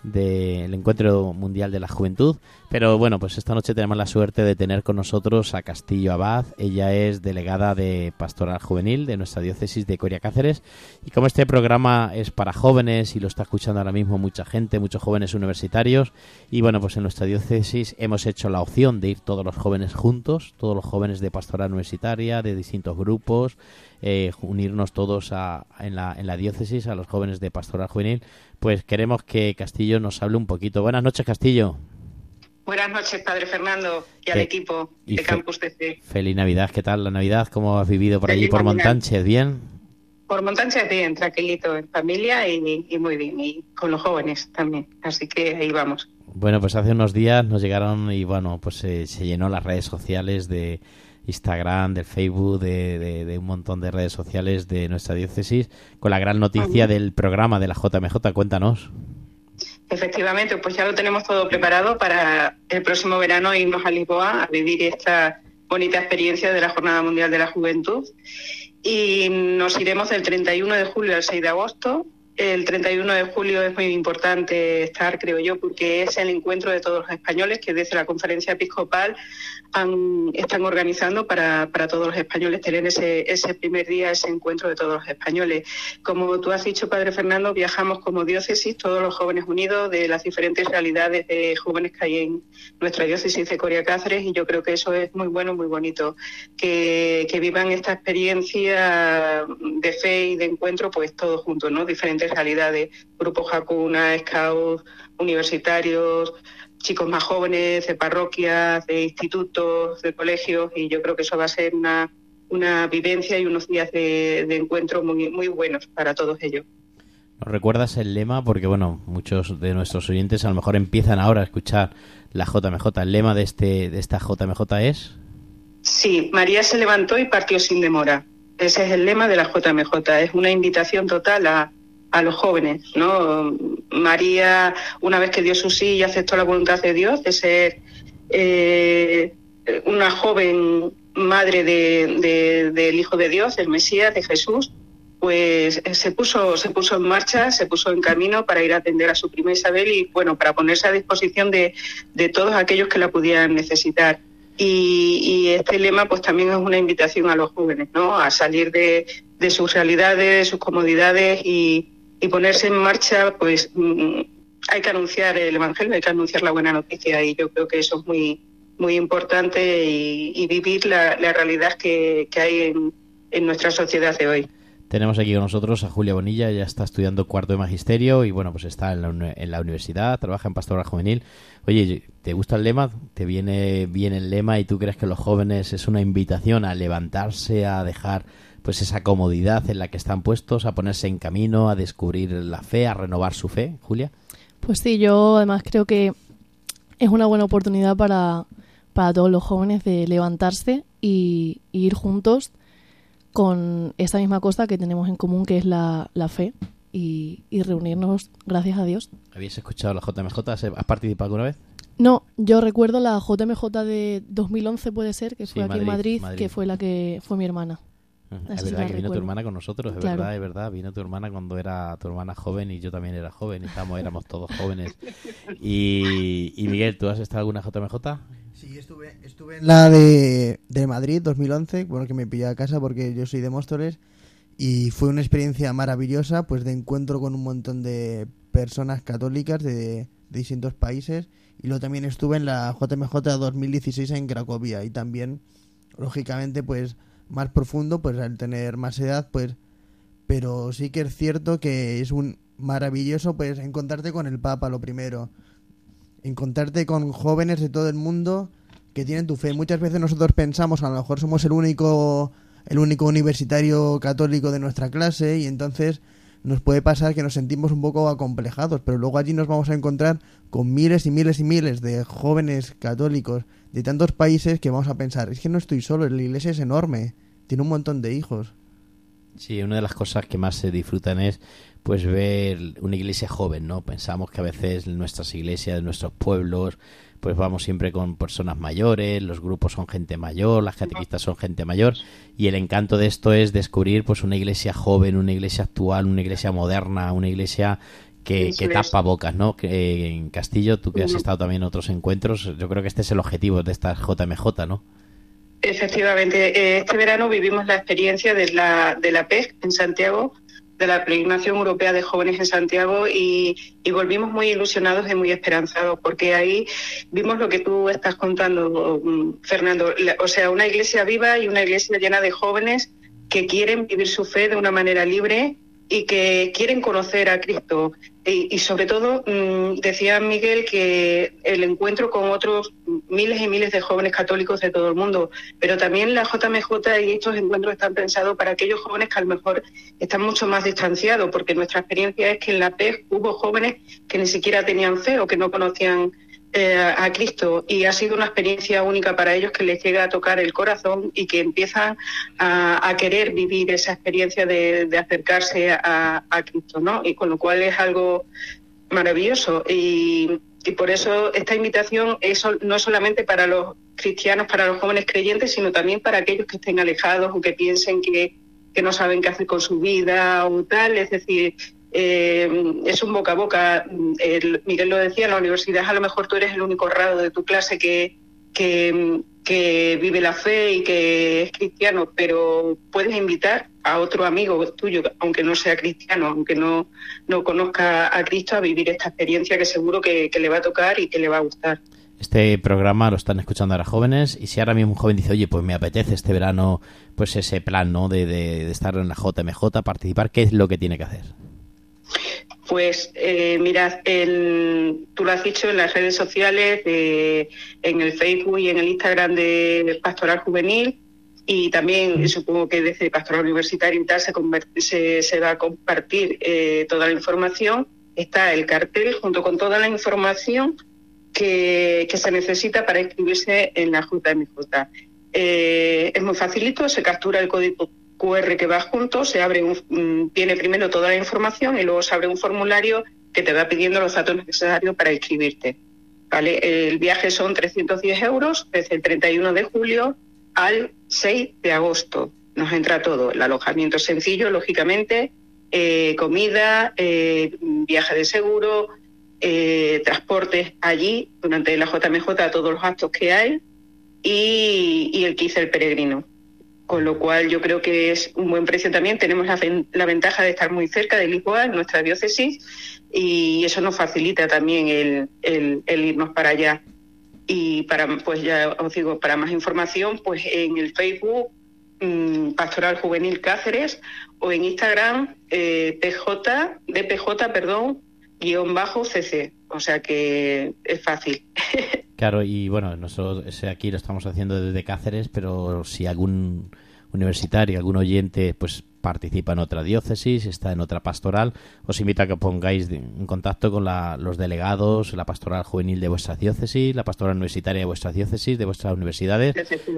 S2: del Encuentro Mundial de la Juventud. Pero bueno, pues esta noche tenemos la suerte de tener con nosotros a Castillo Abad. Ella es delegada de Pastoral Juvenil de nuestra diócesis de Coria Cáceres. Y como este programa es para jóvenes y lo está escuchando ahora mismo mucha gente, muchos jóvenes universitarios, y bueno, pues en nuestra diócesis hemos hecho la opción de ir todos los jóvenes juntos, todos los jóvenes de Pastoral Universitaria, de distintos grupos, eh, unirnos todos a, en, la, en la diócesis, a los jóvenes de Pastoral Juvenil, pues queremos que Castillo nos hable un poquito. Buenas noches, Castillo.
S10: Buenas noches, Padre Fernando, y al
S2: Eh,
S10: equipo
S2: y
S10: de Campus TC.
S2: Feliz Navidad, ¿qué tal la Navidad? ¿Cómo has vivido por allí, por
S10: Navidad.
S2: Montánchez? ¿Bien?
S10: Por Montaña bien, tranquilito, en familia y, y muy bien, y con los jóvenes también. Así que ahí vamos.
S2: Bueno, pues hace unos días nos llegaron y bueno, pues eh, se llenó las redes sociales de Instagram, del Facebook, de, de- de un montón de redes sociales de nuestra diócesis con la gran noticia del programa de la JMJ. Cuéntanos.
S10: Efectivamente, pues ya lo tenemos todo preparado para el próximo verano irnos a Lisboa a vivir esta bonita experiencia de la Jornada Mundial de la Juventud. Y nos iremos del 31 de julio al 6 de agosto el 31 de julio es muy importante estar, creo yo, porque es el encuentro de todos los españoles que desde la conferencia episcopal han- están organizando para, para todos los españoles tener ese, ese primer día, ese encuentro de todos los españoles. Como tú has dicho, Padre Fernando, viajamos como diócesis, todos los jóvenes unidos de las diferentes realidades de jóvenes que hay en nuestra diócesis de Coria Cáceres y yo creo que eso es muy bueno, muy bonito, que, que vivan esta experiencia de fe y de encuentro pues todos juntos, ¿no? Diferentes realidades, grupos Jacuna, scouts, universitarios, chicos más jóvenes, de parroquias, de institutos, de colegios y yo creo que eso va a ser una, una vivencia y unos días de, de encuentro muy, muy buenos para todos ellos.
S2: ¿Nos recuerdas el lema? Porque, bueno, muchos de nuestros oyentes a lo mejor empiezan ahora a escuchar la JMJ. ¿El lema de, este, de esta JMJ es?
S10: Sí, María se levantó y partió sin demora. Ese es el lema de la JMJ. Es una invitación total a, a los jóvenes, ¿no? María, una vez que dio su sí y aceptó la voluntad de Dios de ser eh, una joven madre de- de- del Hijo de Dios, del Mesías, de Jesús, pues eh, se puso, se puso en marcha, se puso en camino para ir a atender a su prima Isabel y bueno, para ponerse a disposición de, de todos aquellos que la pudieran necesitar. Y, y este lema pues también es una invitación a los jóvenes, ¿no? A salir de, de sus realidades, de sus comodidades y, y ponerse en marcha, pues mm, hay que anunciar el Evangelio, hay que anunciar la buena noticia y yo creo que eso es muy, muy importante y, vivir la, la realidad que, que hay en, en nuestra sociedad de hoy.
S2: Tenemos aquí con nosotros a Julia Bonilla, ella está estudiando cuarto de magisterio y bueno, pues está en la, en la universidad, trabaja en pastoral juvenil. Oye, ¿te gusta el lema? ¿Te viene bien el lema y tú crees que los jóvenes es una invitación a levantarse, a dejar pues esa comodidad en la que están puestos, a ponerse en camino, a descubrir la fe, a renovar su fe, Julia?
S4: Pues sí, yo además creo que es una buena oportunidad para, para todos los jóvenes de levantarse y, y ir juntos con esa misma cosa que tenemos en común, que es la, la fe, y, y reunirnos, gracias a Dios.
S2: ¿Habéis escuchado la JMJ? ¿Has participado alguna vez?
S4: No, yo recuerdo la JMJ de 2011, puede ser, que
S2: Sí,
S4: fue aquí en
S2: Madrid.
S4: que fue la que fue mi hermana.
S2: Es verdad que vino tu hermana con nosotros, es
S4: Claro.
S2: verdad, es verdad. Vino tu hermana cuando era tu hermana joven y yo también era joven estábamos, éramos todos jóvenes. Y, y Miguel, ¿tú has estado alguna JMJ?
S3: Sí, estuve, estuve en la de, de Madrid 2011, bueno, que me pillé a casa porque yo soy de Móstoles y fue una experiencia maravillosa, pues de encuentro con un montón de personas católicas de, de distintos países y luego también estuve en la JMJ 2016 en Cracovia y también, lógicamente, pues más profundo, pues al tener más edad, pues pero sí que es cierto que es un maravilloso pues encontrarte con el Papa lo primero. Encontrarte con jóvenes de todo el mundo que tienen tu fe. Muchas veces nosotros pensamos a lo mejor somos el único el único universitario católico de nuestra clase y entonces nos puede pasar que nos sentimos un poco acomplejados pero luego allí nos vamos a encontrar con miles y miles y miles de jóvenes católicos de tantos países que vamos a pensar es que no estoy solo la iglesia es enorme tiene un montón de hijos
S2: Sí, una de las cosas que más se disfrutan es pues ver una iglesia joven, ¿no? Pensamos que a veces nuestras iglesias, nuestros pueblos, pues vamos siempre con personas mayores, los grupos son gente mayor, las catequistas son gente mayor y el encanto de esto es descubrir pues una iglesia joven, una iglesia actual, una iglesia moderna, una iglesia que, que tapa bocas, ¿no? Que eh, en Castillo, tú que has estado también en otros encuentros, yo creo que este es el objetivo de esta JMJ, ¿no?
S10: Efectivamente, eh, este verano vivimos la experiencia de la, de la PEG en Santiago, de la Peregrinación Europea de Jóvenes en Santiago, y, y volvimos muy ilusionados y muy esperanzados, porque ahí vimos lo que tú estás contando, mm, Fernando. O sea, una iglesia viva y una iglesia llena de jóvenes que quieren vivir su fe de una manera libre y que quieren conocer a Cristo. Y, y sobre todo, mm, decía Miguel que el encuentro con otros miles y miles de jóvenes católicos de todo el mundo, pero también la JMJ y estos encuentros están pensados para aquellos jóvenes que a lo mejor están mucho más distanciados, porque nuestra experiencia es que en la PEG hubo jóvenes que ni siquiera tenían fe o que no conocían eh, a Cristo y ha sido una experiencia única para ellos que les llega a tocar el corazón y que empiezan a, querer vivir esa experiencia de, acercarse a, Cristo, ¿no? Y con lo cual es algo maravilloso y, por eso esta invitación es, no solamente para los cristianos, para los jóvenes creyentes, sino también para aquellos que estén alejados o que piensen que, que no saben qué hacer con su vida o tal. Es decir, eh, es un boca a boca. El- Miguel lo decía, en la universidad a lo mejor tú eres el único raro de tu clase que, que, vive la fe y que es cristiano, pero puedes invitar a otro amigo tuyo, aunque no sea cristiano, aunque no, no conozca a Cristo, a vivir esta experiencia que seguro que, que le va a tocar y que le va a gustar.
S2: Este programa lo están escuchando ahora jóvenes y si ahora mismo un joven dice, oye, pues me apetece este verano, pues ese plan, ¿no? De, de- de estar en la JMJ, participar, ¿qué es lo que tiene que hacer?
S10: Pues eh, mirad, el- tú lo has dicho en las redes sociales, de- en el Facebook y en el Instagram de Pastoral Juvenil y también supongo que desde Pastoral Universitario y tal se, se, se va a compartir eh, toda la información. Está el cartel junto con toda la información que, que se necesita para inscribirse en la JMJ. Eh, es muy facilito, se captura el código QR que va junto, se abre un, mm, tiene primero toda la información y luego se abre un formulario que te va pidiendo los datos necesarios para inscribirte. ¿Vale? El viaje son 310 euros desde el 31 de julio al 6 de agosto. Nos entra todo, el alojamiento sencillo, lógicamente, eh, comida, eh, viaje de seguro, eh, transportes allí durante la JMJ todos los actos que hay y, el 15 el peregrino. Con lo cual yo creo que es un buen precio también. Tenemos la, la ventaja de estar muy cerca de Lisboa, en nuestra diócesis, y eso nos facilita también el, el- el irnos para allá. Y para, pues ya os digo, para más información, pues en el Facebook mm, Pastoral Juvenil Cáceres o en Instagram eh, PJ, DPJ, perdón, guion bajo CC. O sea que es fácil.
S2: Claro, y bueno, nosotros aquí lo estamos haciendo desde Cáceres, pero si algún universitario, algún oyente, pues participa en otra diócesis, está en otra pastoral, os invito a que pongáis en contacto con la- los delegados, la pastoral juvenil de vuestra diócesis, la pastoral universitaria de vuestra diócesis, de vuestras universidades,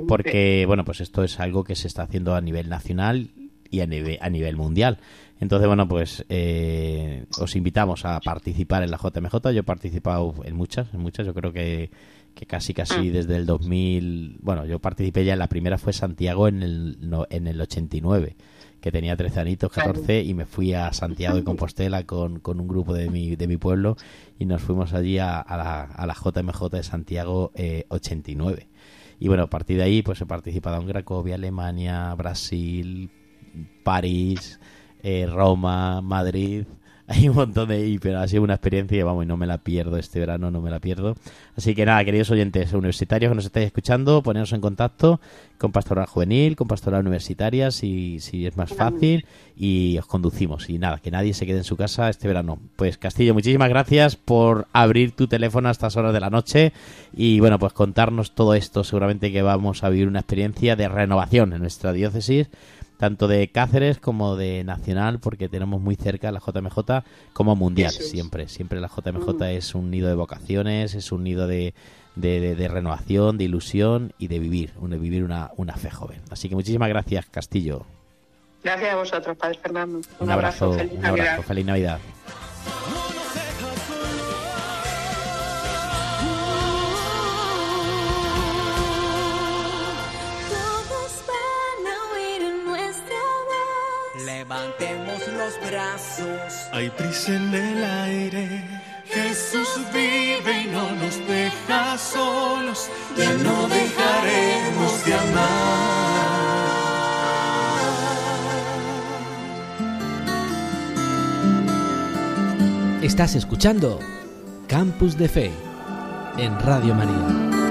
S2: porque bueno, pues esto es algo que se está haciendo a nivel nacional y a nivel, a nivel mundial. Entonces, bueno, pues eh, os invitamos a participar en la JMJ. Yo he participado en muchas, en muchas. Yo creo que, que casi, casi desde el 2000. Bueno, yo participé ya en la primera fue Santiago en el, no, en el 89, que tenía 13 anitos, 14, y me fui a Santiago de Compostela con, con un grupo de mi, de mi pueblo y nos fuimos allí a, a la, a la JMJ de Santiago eh, 89. Y bueno, a partir de ahí pues he participado en Cracovia, Alemania, Brasil, París, eh, Roma, Madrid. Hay un montón de ahí, pero ha sido una experiencia y vamos, y no me la pierdo este verano, no me la pierdo. Así que nada, queridos oyentes universitarios que nos estáis escuchando, poneros en contacto con Pastoral Juvenil, con Pastoral Universitaria, si, si es más fácil, y os conducimos. Y nada, que nadie se quede en su casa este verano. Pues Castillo, muchísimas gracias por abrir tu teléfono a estas horas de la noche y bueno, pues contarnos todo esto. Seguramente que vamos a vivir una experiencia de renovación en nuestra diócesis tanto de Cáceres como de Nacional, porque tenemos muy cerca la JMJ como mundial,
S11: es.
S2: siempre. Siempre la JMJ
S11: Mm.
S2: es un nido de vocaciones, es un nido de, de, de- de renovación, de ilusión y de vivir, de vivir una, una fe joven. Así que muchísimas gracias, Castillo.
S10: Gracias a vosotros, Padre Fernando.
S2: Un, abrazo,
S10: feliz
S2: un
S10: Navidad.
S2: abrazo, feliz Navidad.
S12: Levantemos los brazos.
S13: Hay prisa en el aire. Jesús vive y no nos deja solos. Ya no dejaremos de amar.
S5: Estás escuchando Campus de Fe en Radio María.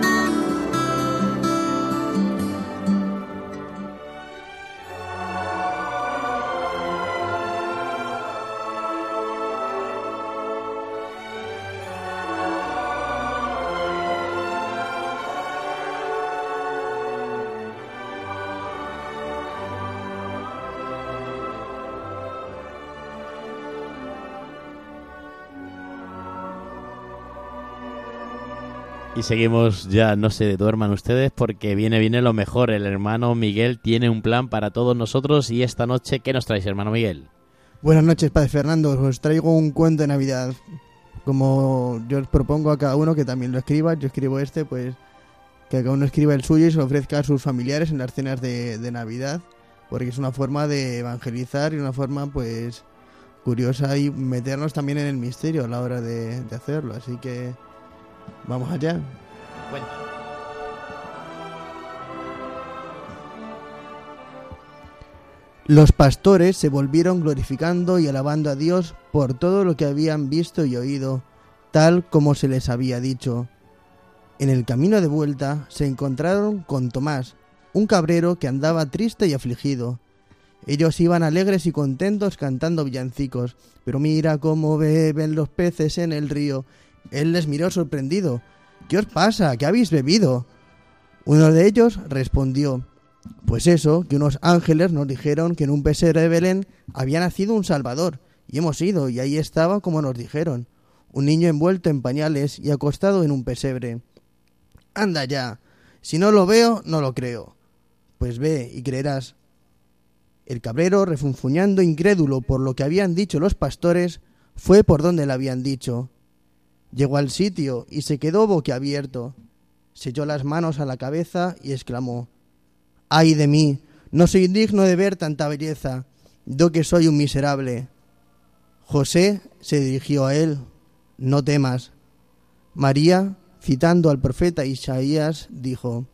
S2: Seguimos ya, no se duerman ustedes porque viene, viene lo mejor. El hermano Miguel tiene un plan para todos nosotros y esta noche, ¿qué nos traes, hermano Miguel?
S3: Buenas noches, Padre Fernando. Os traigo un cuento de Navidad. Como yo os propongo a cada uno que también lo escriba, yo escribo este, pues que cada uno escriba el suyo y se ofrezca a sus familiares en las cenas de, de Navidad, porque es una forma de evangelizar y una forma, pues, curiosa y meternos también en el misterio a la hora de, de hacerlo. Así que vamos allá. Los pastores se volvieron glorificando y alabando a Dios por todo lo que habían visto y oído, tal como se les había dicho. En el camino de vuelta se encontraron con Tomás, un cabrero que andaba triste y afligido. Ellos iban alegres y contentos cantando villancicos, pero mira cómo beben los peces en el río. Él les miró sorprendido. ¿Qué os pasa? ¿Qué habéis bebido? Uno de ellos respondió, pues eso, que unos ángeles nos dijeron que en un pesebre de Belén había nacido un Salvador, y hemos ido, y ahí estaba como nos dijeron, un niño envuelto en pañales y acostado en un pesebre. Anda ya, si no lo veo, no lo creo. Pues ve y creerás. El cabrero, refunfuñando incrédulo por lo que habían dicho los pastores, fue por donde le habían dicho. Llegó al sitio y se quedó boquiabierto. Se echó las manos a la cabeza y exclamó Ay de mí, no soy digno de ver tanta belleza, yo que soy un miserable. José se dirigió a él, no temas. María, citando al profeta Isaías, dijo,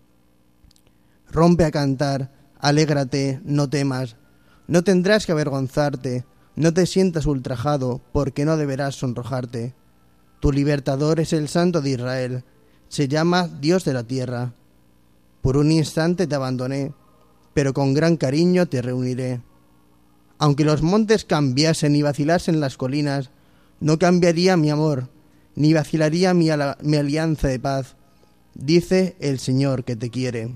S3: Rompe a cantar, alégrate, no temas, no tendrás que avergonzarte, no te sientas ultrajado, porque no deberás sonrojarte. Tu libertador es el Santo de Israel, se llama Dios de la tierra. Por un instante te abandoné, pero con gran cariño te reuniré. Aunque los montes cambiasen y vacilasen las colinas, no cambiaría mi amor, ni vacilaría mi, mi alianza de paz, dice el Señor que te quiere.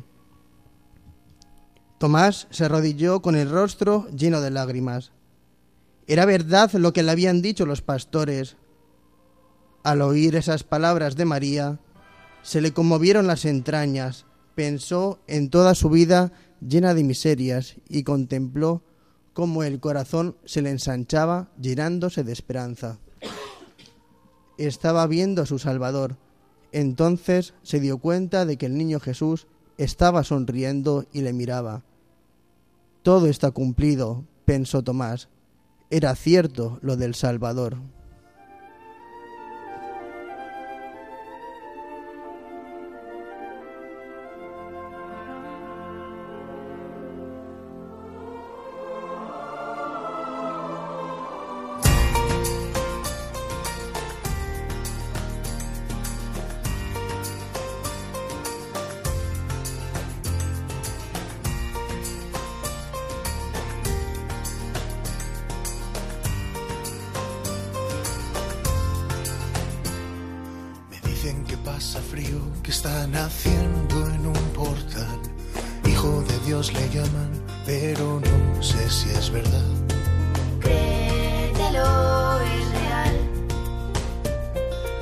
S3: Tomás se arrodilló con el rostro lleno de lágrimas. Era verdad lo que le habían dicho los pastores. Al oír esas palabras de María, se le conmovieron las entrañas, pensó en toda su vida llena de miserias y contempló cómo el corazón se le ensanchaba llenándose de esperanza. Estaba viendo a su Salvador. Entonces se dio cuenta de que el niño Jesús estaba sonriendo y le miraba. Todo está cumplido, pensó Tomás. Era cierto lo del Salvador.
S13: Haciendo en un portal. Hijo de Dios le llaman, pero no sé si es verdad.
S6: Créetelo, es real.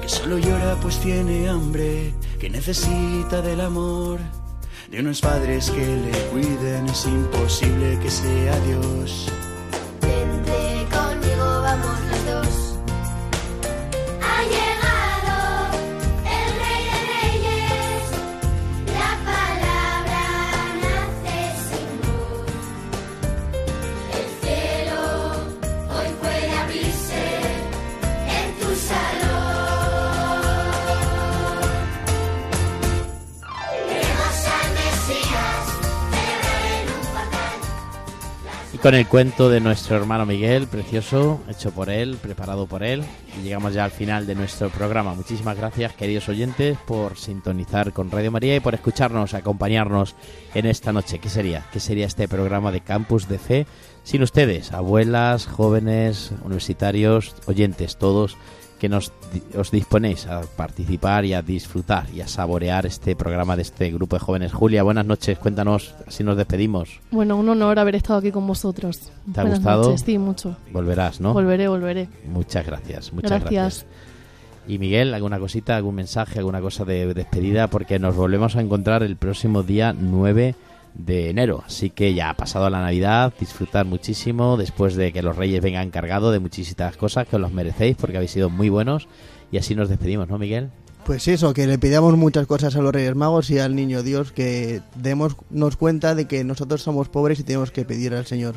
S11: que solo llora pues tiene hambre, que necesita del amor de unos padres que le cuiden, es imposible que sea Dios.
S2: Con el cuento de nuestro hermano Miguel, precioso, hecho por él, preparado por él, llegamos ya al final de nuestro programa. Muchísimas gracias, queridos oyentes, por sintonizar con Radio María y por escucharnos, acompañarnos en esta noche. ¿Qué sería? ¿Qué sería este programa de Campus de Fe sin ustedes, abuelas, jóvenes, universitarios, oyentes, todos? Que nos os disponéis a participar y a disfrutar y a saborear este programa de este grupo de jóvenes. Julia, buenas noches, cuéntanos, así nos despedimos.
S4: Bueno, un honor haber estado aquí con vosotros.
S2: ¿Te ha gustado?
S4: noches, sí, mucho.
S2: Volverás, ¿no?
S4: Volveré, volveré.
S2: Muchas gracias, muchas
S4: Gracias.
S2: gracias. Y Miguel, ¿alguna cosita, algún mensaje, alguna cosa de despedida? Porque nos volvemos a encontrar el próximo día 9 de enero. Así que ya ha pasado la Navidad, disfrutar muchísimo después de que los Reyes vengan cargados de muchísimas cosas que os los merecéis porque habéis sido muy buenos. Y así nos despedimos, ¿no, Miguel?
S3: Pues eso, que le pidamos muchas cosas a los Reyes Magos y al Niño Dios, que démonos cuenta de que nosotros somos pobres y tenemos que pedir al Señor.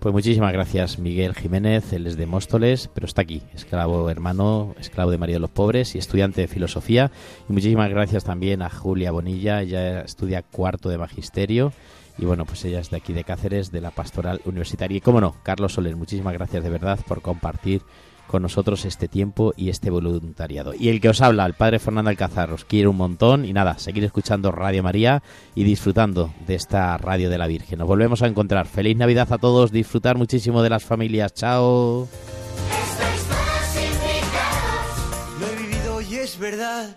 S2: Pues muchísimas gracias Miguel Jiménez, él es de Móstoles, pero está aquí, esclavo hermano, esclavo de María de los Pobres y estudiante de filosofía. Y muchísimas gracias también a Julia Bonilla, ella estudia cuarto de magisterio y bueno, pues ella es de aquí de Cáceres, de la Pastoral Universitaria. Y cómo no, Carlos Soler, muchísimas gracias de verdad por compartir con nosotros este tiempo y este voluntariado. Y el que os habla, el padre Fernando Alcázar, os quiere un montón y nada, seguir escuchando Radio María y disfrutando de esta radio de la Virgen. Nos volvemos a encontrar. Feliz Navidad a todos, disfrutar muchísimo de las familias. Chao.
S6: Lo he vivido y es verdad.